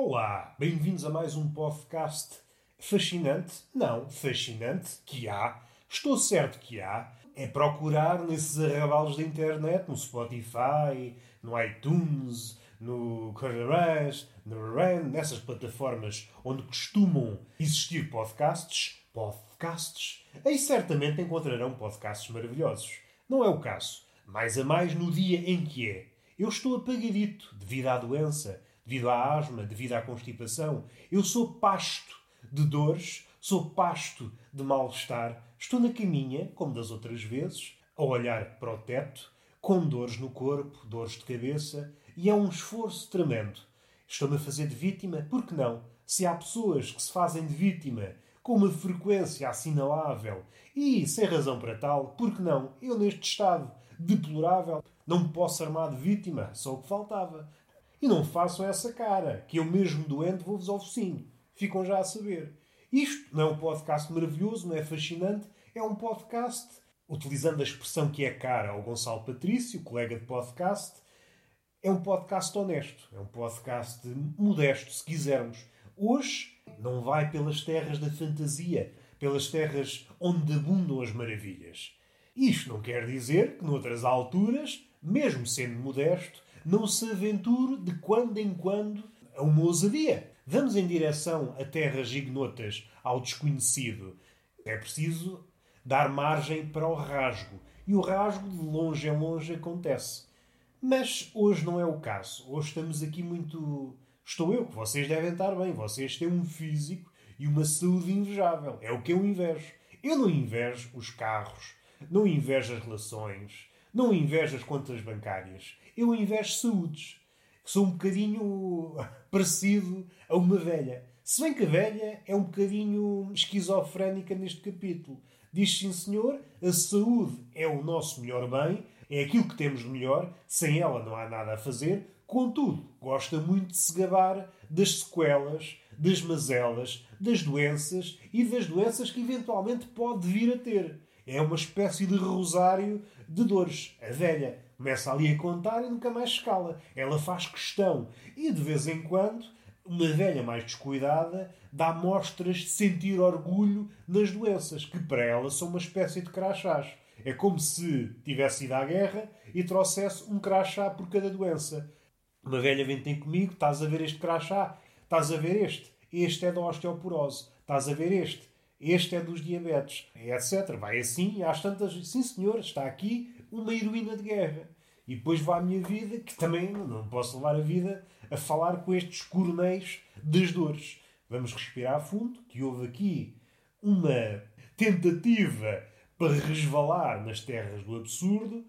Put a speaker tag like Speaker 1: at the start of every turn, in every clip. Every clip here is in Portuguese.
Speaker 1: Olá, bem-vindos a mais um podcast fascinante. Não, fascinante, que há. Estou certo que há. É procurar nesses arrabalos da internet, no Spotify, no iTunes, no Crush, no Ren, nessas plataformas onde costumam existir podcasts, podcasts, aí certamente encontrarão podcasts maravilhosos. Não é o caso. Mais a mais no dia em que é. Eu estou apagadito devido à doença, devido à asma, devido à constipação. Eu sou pasto de dores, sou pasto de mal-estar. Estou na caminha, como das outras vezes, a olhar para o teto, com dores no corpo, dores de cabeça, e é um esforço tremendo. Estou-me a fazer de vítima, por que não? Se há pessoas que se fazem de vítima com uma frequência assinalável e sem razão para tal, por que não? Eu, neste estado deplorável, não me posso armar de vítima, só o que faltava. E não façam essa cara, que eu mesmo doente vou-vos ao focinho. Ficam já a saber. Isto não é um podcast maravilhoso, não é fascinante, é um podcast, utilizando a expressão que é cara ao Gonçalo Patrício, colega de podcast, é um podcast honesto, é um podcast modesto, se quisermos. Hoje não vai pelas terras da fantasia, pelas terras onde abundam as maravilhas. Isto não quer dizer que, noutras alturas, mesmo sendo modesto, não se aventure de quando em quando a uma ousadia. Vamos em direção a terras ignotas, ao desconhecido. É preciso dar margem para o rasgo. E o rasgo, de longe em longe, acontece. Mas hoje não é o caso. Hoje estamos aqui muito. Estou eu, que vocês devem estar bem. Vocês têm um físico e uma saúde invejável. É o que eu invejo. Eu não invejo os carros, não invejo as relações, não invejo as contas bancárias. Eu invejo saúdes. Sou um bocadinho parecido a uma velha. Se bem que a velha é um bocadinho esquizofrénica neste capítulo. Diz sim, senhor, a saúde é o nosso melhor bem, é aquilo que temos melhor, sem ela não há nada a fazer. Contudo, gosta muito de se gabar das sequelas, das mazelas, das doenças e das doenças que eventualmente pode vir a ter. É uma espécie de rosário de dores. A velha começa ali a contar e nunca mais escala. Ela faz questão. E de vez em quando, uma velha mais descuidada dá mostras de sentir orgulho nas doenças, que para ela são uma espécie de crachás. É como se tivesse ido à guerra e trouxesse um crachá por cada doença. Uma velha vem ter comigo, estás a ver este crachá, estás a ver este, este é da osteoporose, estás a ver este, este é dos diabetes, etc. Vai assim às tantas, sim senhor, está aqui uma heroína de guerra. E depois vai a minha vida, que também não posso levar a vida a falar com estes coronéis das dores. Vamos respirar fundo, que houve aqui uma tentativa para resvalar nas terras do absurdo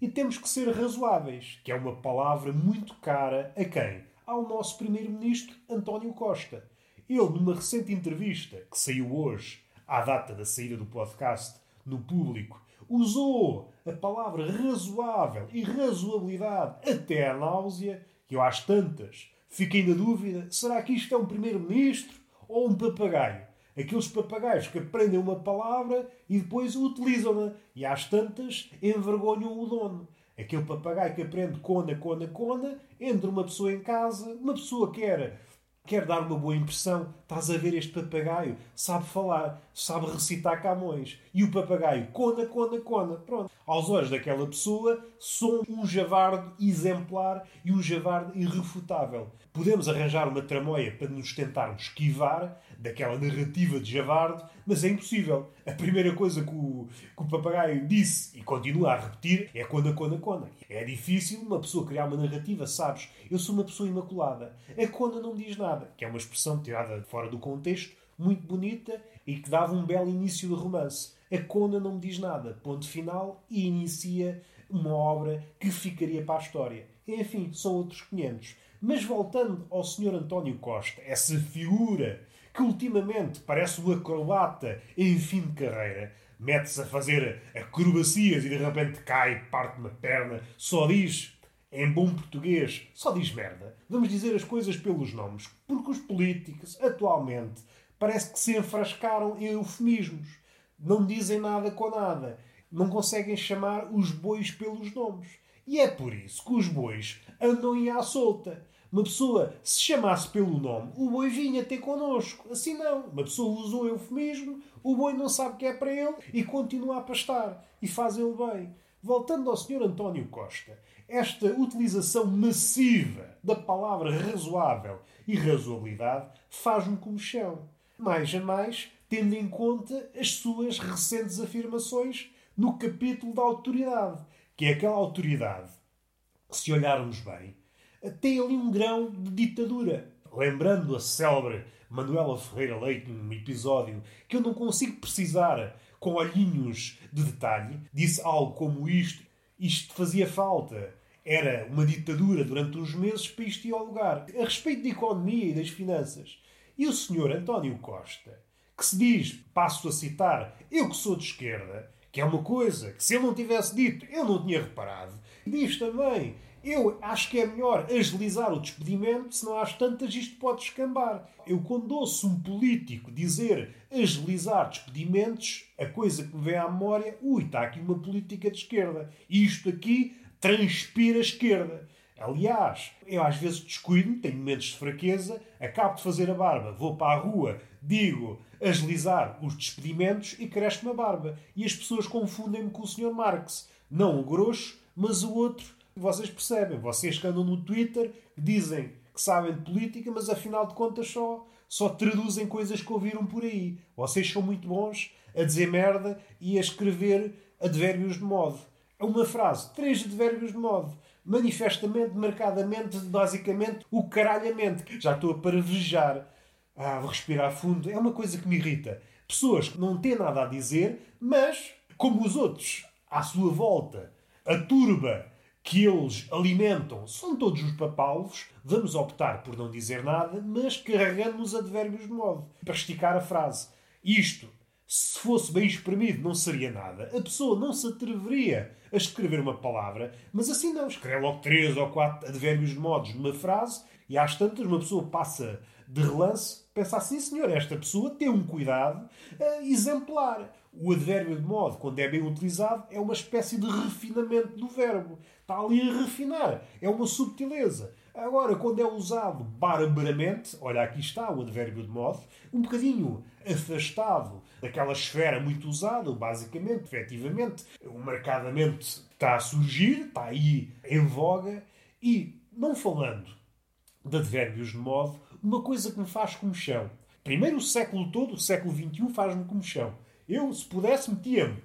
Speaker 1: e temos que ser razoáveis, que é uma palavra muito cara a quem? Ao nosso primeiro-ministro António Costa. Ele, numa recente entrevista que saiu hoje, à data da saída do podcast, no público, usou a palavra razoável e razoabilidade até à náusea, que eu às tantas fiquei na dúvida: será que isto é um primeiro-ministro ou um papagaio? Aqueles papagaios que aprendem uma palavra e depois utilizam-na e às tantas envergonham o dono. Aquele papagaio que aprende cona, cona, cona, entra uma pessoa em casa, uma pessoa quer quer dar uma boa impressão. Estás a ver este papagaio? Sabe falar, sabe recitar Camões. E o papagaio, cona, cona, cona. Pronto. Aos olhos daquela pessoa, sou um javardo exemplar e um javardo irrefutável. Podemos arranjar uma tramóia para nos tentarmos esquivar daquela narrativa de javardo, mas é impossível. A primeira coisa que o, que o papagaio disse e continua a repetir é cona, cona, cona. É difícil uma pessoa criar uma narrativa, sabes? Eu sou uma pessoa imaculada. A cona não diz nada, que é uma expressão tirada fora do contexto, muito bonita e que dava um belo início de romance. A cona não me diz nada, ponto final, e inicia uma obra que ficaria para a história. Enfim, são outros 500. Mas voltando ao Sr. António Costa, essa figura que ultimamente parece um acrobata em fim de carreira, mete-se a fazer acrobacias e de repente cai, parte uma perna, só diz, em bom português, só diz merda. Vamos dizer as coisas pelos nomes, porque os políticos, atualmente, parece que se enfrascaram em eufemismos. Não dizem nada com nada. Não conseguem chamar os bois pelos nomes. E é por isso que os bois andam aí à solta. Uma pessoa, se chamasse pelo nome, o boi vinha ter connosco. Assim não. Uma pessoa usa um eufemismo, o boi não sabe que é para ele e continua a pastar. E faz ele bem. Voltando ao Sr. António Costa, esta utilização massiva da palavra razoável e razoabilidade faz-me como chão. Mais a mais, tendo em conta as suas recentes afirmações no capítulo da autoridade, que é aquela autoridade, se olharmos bem, tem ali um grão de ditadura. Lembrando a célebre Manuela Ferreira Leite num episódio que eu não consigo precisar com olhinhos de detalhe, disse algo como isto: isto fazia falta. Era uma ditadura durante uns meses para isto ir ao lugar. A respeito da economia e das finanças. E o senhor António Costa, que se diz, passo a citar, eu que sou de esquerda, que é uma coisa que se ele não tivesse dito eu não tinha reparado, diz também eu acho que é melhor agilizar o despedimento, senão às tantas isto pode escambar. Eu, quando ouço um político dizer agilizar despedimentos, a coisa que me vem à memória, ui, está aqui uma política de esquerda. Isto aqui transpira esquerda. Aliás, eu às vezes descuido-me, tenho momentos de fraqueza, acabo de fazer a barba, vou para a rua, digo agilizar os despedimentos e cresce-me a barba. E as pessoas confundem-me com o Sr. Marx. Não o grosso, mas o outro vocês percebem, vocês que andam no Twitter, dizem que sabem de política, mas afinal de contas só, só traduzem coisas que ouviram por aí. Vocês são muito bons a dizer merda e a escrever advérbios de modo. É uma frase, três advérbios de modo. Manifestamente, marcadamente, basicamente, o caralhamente. Já estou a paravejar. Ah, vou respirar fundo. É uma coisa que me irrita. Pessoas que não têm nada a dizer, mas, como os outros à sua volta, a turba que eles alimentam são todos os papalvos, vamos optar por não dizer nada, mas carregando os advérbios de modo. Para esticar a frase. Isto, se fosse bem espremido, não seria nada. A pessoa não se atreveria a escrever uma palavra, mas assim não. Escreve logo três ou quatro advérbios de modos numa frase e às tantas uma pessoa passa de relance, pensa assim, senhor, esta pessoa tem um cuidado uh, exemplar. O advérbio de modo, quando é bem utilizado, é uma espécie de refinamento do verbo. Está ali a refinar. É uma subtileza. Agora, quando é usado barbaramente, olha, aqui está o advérbio de modo, um bocadinho afastado daquela esfera muito usada, basicamente, efetivamente, o marcadamente está a surgir, está aí em voga, e, não falando de advérbios de modo, uma coisa que me faz comichão. Primeiro, o século todo, o século XXI, faz-me comichão. Eu, se pudesse, metia-me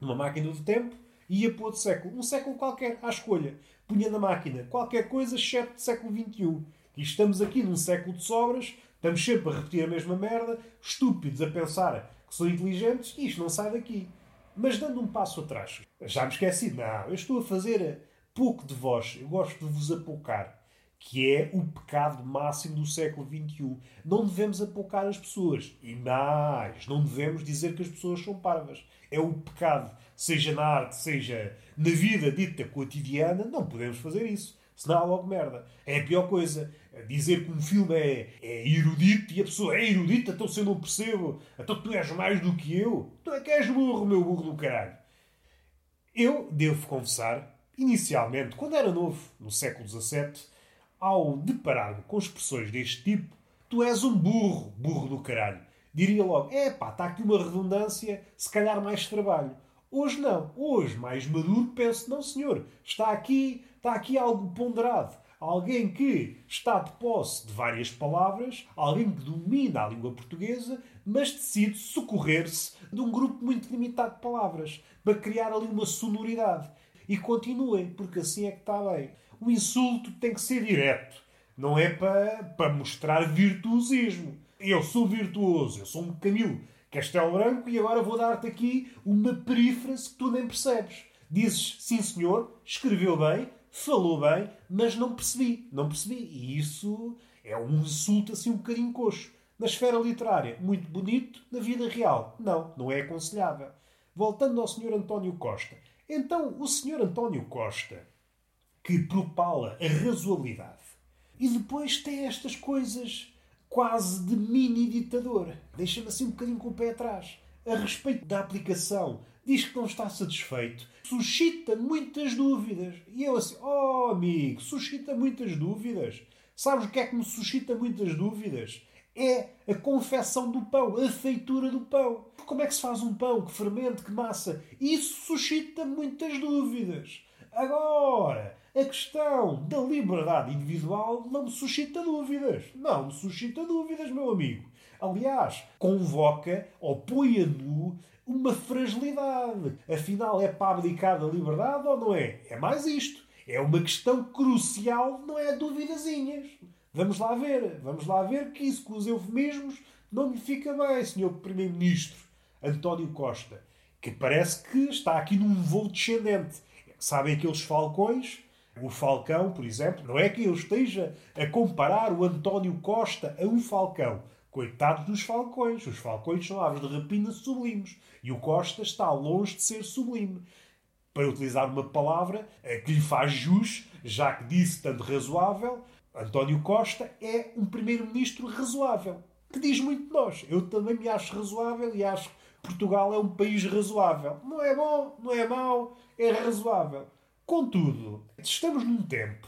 Speaker 1: numa máquina do tempo e ia para outro século. Um século qualquer, à escolha. Punha na máquina qualquer coisa, exceto do século XXI. E estamos aqui num século de sobras, estamos sempre a repetir a mesma merda, estúpidos a pensar que são inteligentes e isto não sai daqui. Mas dando um passo atrás, já me esqueci, não, eu estou a fazer pouco de vós, eu gosto de vos apoucar que é o pecado máximo do século XXI. Não devemos apoucar as pessoas. E mais, não devemos dizer que as pessoas são parvas. É o pecado, seja na arte, seja na vida dita cotidiana, não podemos fazer isso. Senão há logo merda. É a pior coisa. Dizer que um filme é, é erudito e a pessoa é erudita, então se eu não percebo, então tu és mais do que eu. Tu é que és burro, meu burro do caralho. Eu devo confessar, inicialmente, quando era novo, no século XVII, ao deparar-me com expressões deste tipo, tu és um burro, burro do caralho. Diria logo, é pá, está aqui uma redundância, se calhar mais trabalho. Hoje não. Hoje, mais maduro, penso, não senhor, está aqui, está aqui algo ponderado. Alguém que está de posse de várias palavras, alguém que domina a língua portuguesa, mas decide socorrer-se de um grupo muito limitado de palavras para criar ali uma sonoridade. E continuem, porque assim é que está bem o insulto tem que ser direto. Não é para, para mostrar virtuosismo. Eu sou virtuoso, eu sou um Camilo Castelo Branco e agora vou dar-te aqui uma perífrase que tu nem percebes. Dizes, sim senhor, escreveu bem, falou bem, mas não percebi. Não percebi. E isso é um insulto assim um bocadinho coxo. Na esfera literária, muito bonito. Na vida real, não, não é aconselhável. Voltando ao Sr. António Costa. Então, o Sr. António Costa que propala a razoabilidade. E depois tem estas coisas quase de mini ditador. Deixa-me assim um bocadinho com o pé atrás. A respeito da aplicação, diz que não está satisfeito, suscita muitas dúvidas. E eu assim, oh amigo, suscita muitas dúvidas. Sabes o que é que me suscita muitas dúvidas? É a confecção do pão, a feitura do pão. Como é que se faz um pão? Que fermento? Que massa? Isso suscita muitas dúvidas. Agora, a questão da liberdade individual não me suscita dúvidas. Não me suscita dúvidas, meu amigo. Aliás, convoca ou põe a nu uma fragilidade. Afinal, é para abdicar da liberdade ou não é? É mais isto. É uma questão crucial, não é duvidazinhas. Vamos lá ver, vamos lá ver que isso com os eufemismos não me fica bem, senhor Primeiro-Ministro António Costa, que parece que está aqui num voo descendente. Sabem aqueles falcões? O falcão, por exemplo, não é que eu esteja a comparar o António Costa a um falcão. Coitados dos falcões. Os falcões são aves de rapina sublimes. E o Costa está longe de ser sublime para utilizar uma palavra eh, que lhe faz jus, já que disse tanto razoável, António Costa é um primeiro-ministro razoável. Que diz muito de nós. Eu também me acho razoável e acho que Portugal é um país razoável. Não é bom, não é mau, é razoável. Contudo, estamos num tempo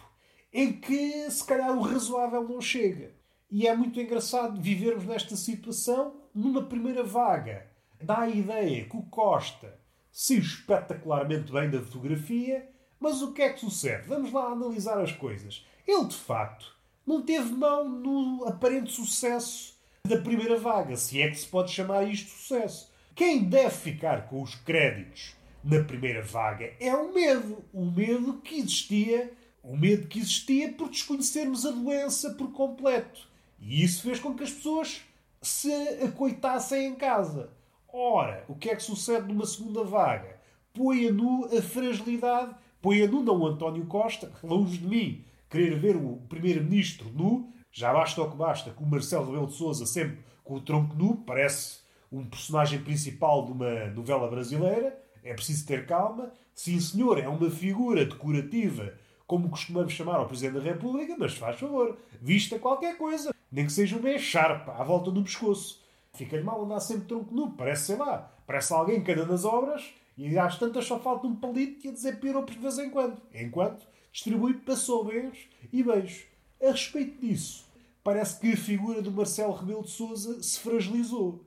Speaker 1: em que se calhar o razoável não chega. E é muito engraçado vivermos nesta situação numa primeira vaga. Dá a ideia que o Costa se espetacularmente bem da fotografia, mas o que é que sucede? Vamos lá analisar as coisas. Ele, de facto, não teve mão no aparente sucesso da primeira vaga, se é que se pode chamar isto sucesso. Quem deve ficar com os créditos na primeira vaga é o medo. O medo que existia, o medo que existia por desconhecermos a doença por completo. E isso fez com que as pessoas se acoitassem em casa. Ora, o que é que sucede numa segunda vaga? Põe a nu a fragilidade, põe a nu não António Costa, longe de mim, querer ver o Primeiro-Ministro nu, já basta o que basta, com o Marcelo Rebelo de Sousa sempre com o tronco nu, parece um personagem principal de uma novela brasileira, é preciso ter calma. Sim, senhor, é uma figura decorativa, como costumamos chamar ao Presidente da República, mas faz favor, vista qualquer coisa, nem que seja uma echarpa à volta do pescoço. Fica-lhe mal andar sempre tronco nu. Parece, sei lá, parece alguém que anda nas obras e às tantas só falta um palito e a dizer piropos de vez em quando. Enquanto distribui passobeiros e beijos. A respeito disso, parece que a figura do Marcelo Rebelo de Sousa se fragilizou.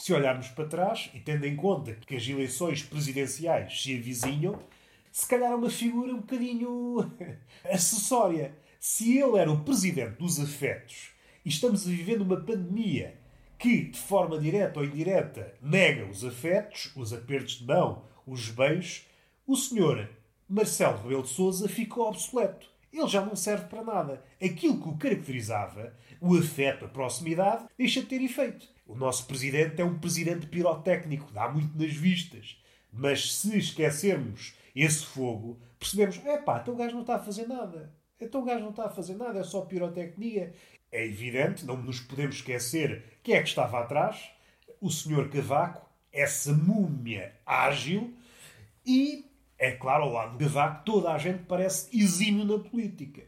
Speaker 1: Se olharmos para trás, e tendo em conta que as eleições presidenciais se avizinham, se calhar é uma figura um bocadinho acessória. Se ele era o presidente dos afetos e estamos a viver numa pandemia que, de forma direta ou indireta, nega os afetos, os apertos de mão, os beijos, o senhor Marcelo Rebelo de Sousa ficou obsoleto. Ele já não serve para nada. Aquilo que o caracterizava, o afeto, a proximidade, deixa de ter efeito. O nosso presidente é um presidente pirotécnico, dá muito nas vistas. Mas se esquecermos esse fogo, percebemos: é pá, então o gajo não está a fazer nada. Então o gajo não está a fazer nada, é só pirotecnia. É evidente, não nos podemos esquecer quem é que estava atrás. O senhor Cavaco, essa múmia ágil. E, é claro, ao lado do Cavaco, toda a gente parece exímio na política.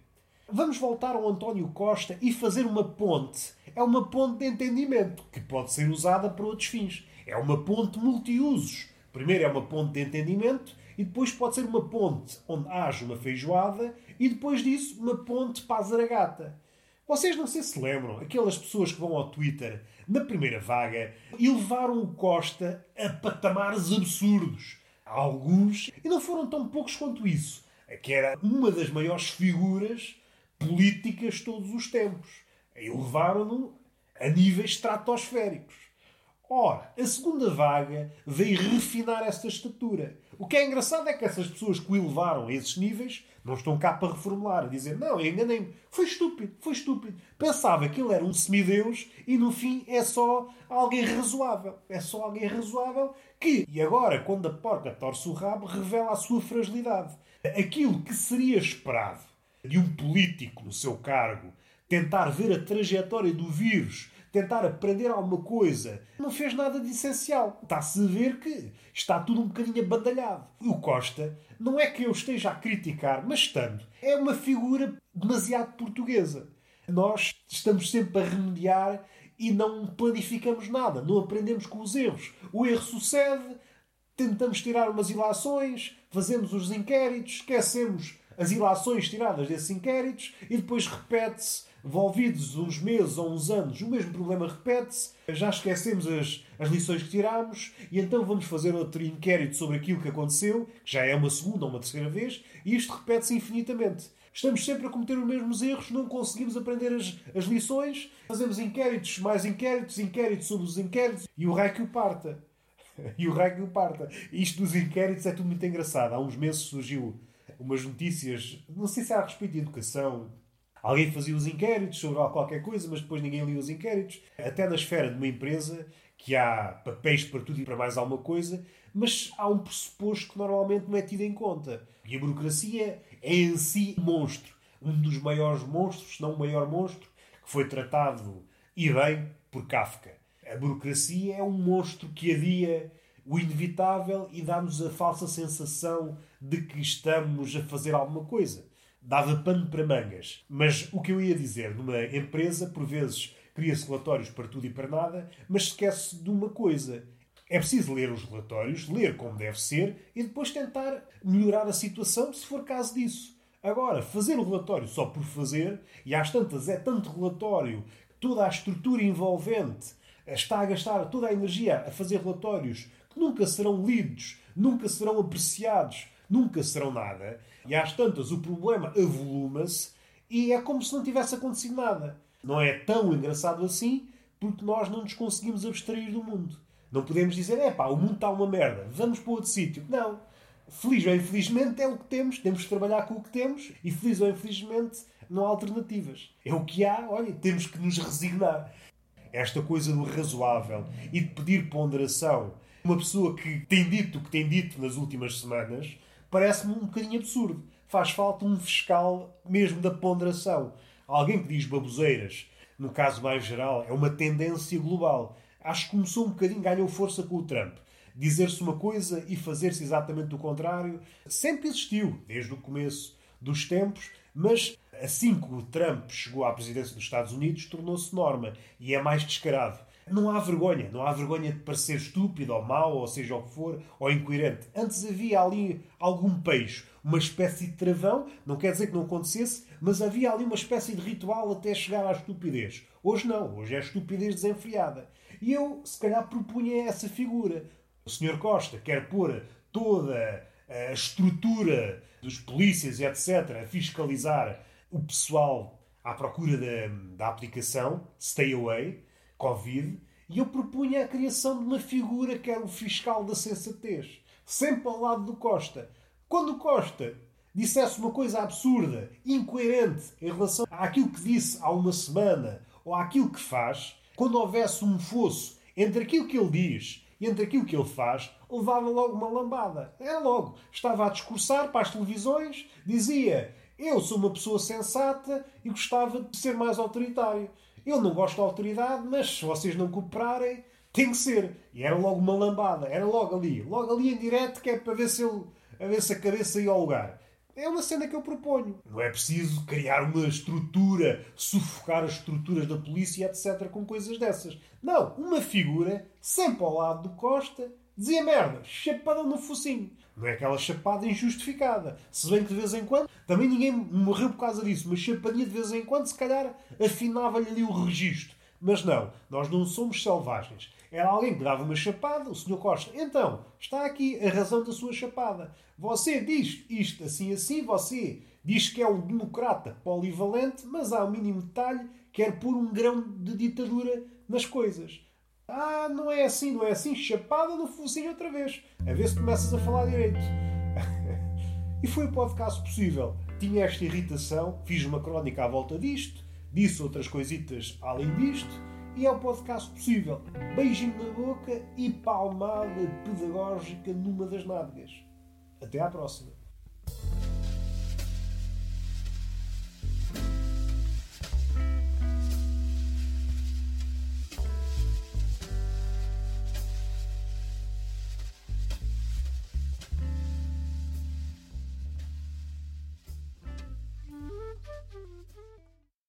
Speaker 1: Vamos voltar ao António Costa e fazer uma ponte. É uma ponte de entendimento que pode ser usada para outros fins. É uma ponte multiusos. Primeiro é uma ponte de entendimento e depois pode ser uma ponte onde haja uma feijoada e depois disso uma ponte para a zaragata. Vocês não sei se lembram, aquelas pessoas que vão ao Twitter na primeira vaga e levaram o Costa a patamares absurdos. Alguns, e não foram tão poucos quanto isso, que era uma das maiores figuras políticas de todos os tempos. E levaram-no a níveis estratosféricos. Ora, a segunda vaga veio refinar esta estatura. O que é engraçado é que essas pessoas que o elevaram a esses níveis não estão cá para reformular, dizer não, enganei-me. Foi estúpido, foi estúpido. Pensava que ele era um semideus e no fim é só alguém razoável. É só alguém razoável que, e agora, quando a porca torce o rabo, revela a sua fragilidade. Aquilo que seria esperado de um político no seu cargo tentar ver a trajetória do vírus tentar aprender alguma coisa. Não fez nada de essencial. Está-se a ver que está tudo um bocadinho abandalhado. O Costa, não é que eu esteja a criticar, mas estando, é uma figura demasiado portuguesa. Nós estamos sempre a remediar e não planificamos nada, não aprendemos com os erros. O erro sucede, tentamos tirar umas ilações, fazemos os inquéritos, esquecemos as ilações tiradas desses inquéritos e depois repete-se Volvidos uns meses ou uns anos, o mesmo problema repete-se, já esquecemos as, as lições que tirámos e então vamos fazer outro inquérito sobre aquilo que aconteceu, que já é uma segunda ou uma terceira vez, e isto repete-se infinitamente. Estamos sempre a cometer os mesmos erros, não conseguimos aprender as, as lições, fazemos inquéritos, mais inquéritos, inquéritos sobre os inquéritos e o raio que o parta. E o raio que o parta. Isto dos inquéritos é tudo muito engraçado. Há uns meses surgiu umas notícias, não sei se era a respeito de educação. Alguém fazia os inquéritos sobre qualquer coisa, mas depois ninguém lia os inquéritos. Até na esfera de uma empresa, que há papéis para tudo e para mais alguma coisa, mas há um pressuposto que normalmente não é tido em conta. E a burocracia é em si um monstro. Um dos maiores monstros, se não o maior monstro, que foi tratado e bem por Kafka. A burocracia é um monstro que adia o inevitável e dá-nos a falsa sensação de que estamos a fazer alguma coisa. Dava pano para mangas. Mas o que eu ia dizer, numa empresa, por vezes cria-se relatórios para tudo e para nada, mas esquece de uma coisa. É preciso ler os relatórios, ler como deve ser e depois tentar melhorar a situação se for caso disso. Agora, fazer o relatório só por fazer, e às tantas é tanto relatório, toda a estrutura envolvente está a gastar toda a energia a fazer relatórios que nunca serão lidos, nunca serão apreciados, nunca serão nada, e às tantas o problema avoluma-se e é como se não tivesse acontecido nada. Não é tão engraçado assim porque nós não nos conseguimos abstrair do mundo. Não podemos dizer, é pá, o mundo está uma merda, vamos para outro sítio. Não. Feliz ou infelizmente é o que temos, temos que trabalhar com o que temos e feliz ou infelizmente não há alternativas. É o que há, olha, temos que nos resignar. Esta coisa do razoável e de pedir ponderação. Uma pessoa que tem dito o que tem dito nas últimas semanas parece-me um bocadinho absurdo. Faz falta um fiscal mesmo da ponderação. Alguém que diz baboseiras, no caso mais geral, é uma tendência global. Acho que começou um bocadinho, ganhou força com o Trump. Dizer-se uma coisa e fazer-se exatamente o contrário sempre existiu, desde o começo dos tempos, mas assim que o Trump chegou à presidência dos Estados Unidos, tornou-se norma e é mais descarado. Não há vergonha, não há vergonha de parecer estúpido ou mau, ou seja o que for, ou incoerente. Antes havia ali algum peixe, uma espécie de travão, não quer dizer que não acontecesse, mas havia ali uma espécie de ritual até chegar à estupidez. Hoje não, hoje é estupidez desenfreada. E eu, se calhar, propunha essa figura. O Sr. Costa quer pôr toda a estrutura dos polícias etc. a fiscalizar o pessoal à procura da, da aplicação Stay Away Covid, e eu propunha a criação de uma figura que era o fiscal da sensatez, sempre ao lado do Costa. Quando o Costa dissesse uma coisa absurda, incoerente em relação àquilo que disse há uma semana ou àquilo que faz, quando houvesse um fosso entre aquilo que ele diz e entre aquilo que ele faz, levava logo uma lambada. Era logo. Estava a discursar para as televisões, dizia: Eu sou uma pessoa sensata e gostava de ser mais autoritário. Eu não gosto da autoridade, mas se vocês não cooperarem, tem que ser. E era logo uma lambada, era logo ali, logo ali em direto, que é para ver se, ele, a, ver se a cabeça ia ao lugar. É uma cena que eu proponho. Não é preciso criar uma estrutura, sufocar as estruturas da polícia, etc., com coisas dessas. Não, uma figura, sempre ao lado do Costa, dizia merda, chapada no focinho. Não é aquela chapada injustificada. Se bem que de vez em quando, também ninguém morreu por causa disso, mas chapadinha de vez em quando, se calhar, afinava-lhe ali o registro. Mas não, nós não somos selvagens. Era alguém que dava uma chapada, o Sr. Costa. Então, está aqui a razão da sua chapada. Você diz isto assim assim, você diz que é um democrata polivalente, mas há um mínimo detalhe, quer pôr um grão de ditadura nas coisas. Ah, não é assim, não é assim, chapada no focinho outra vez. A ver se começas a falar direito. e foi o podcast possível. Tinha esta irritação, fiz uma crónica à volta disto, disse outras coisitas além disto, e é o podcast possível. Beijinho na boca e palmada pedagógica numa das nádegas. Até à próxima.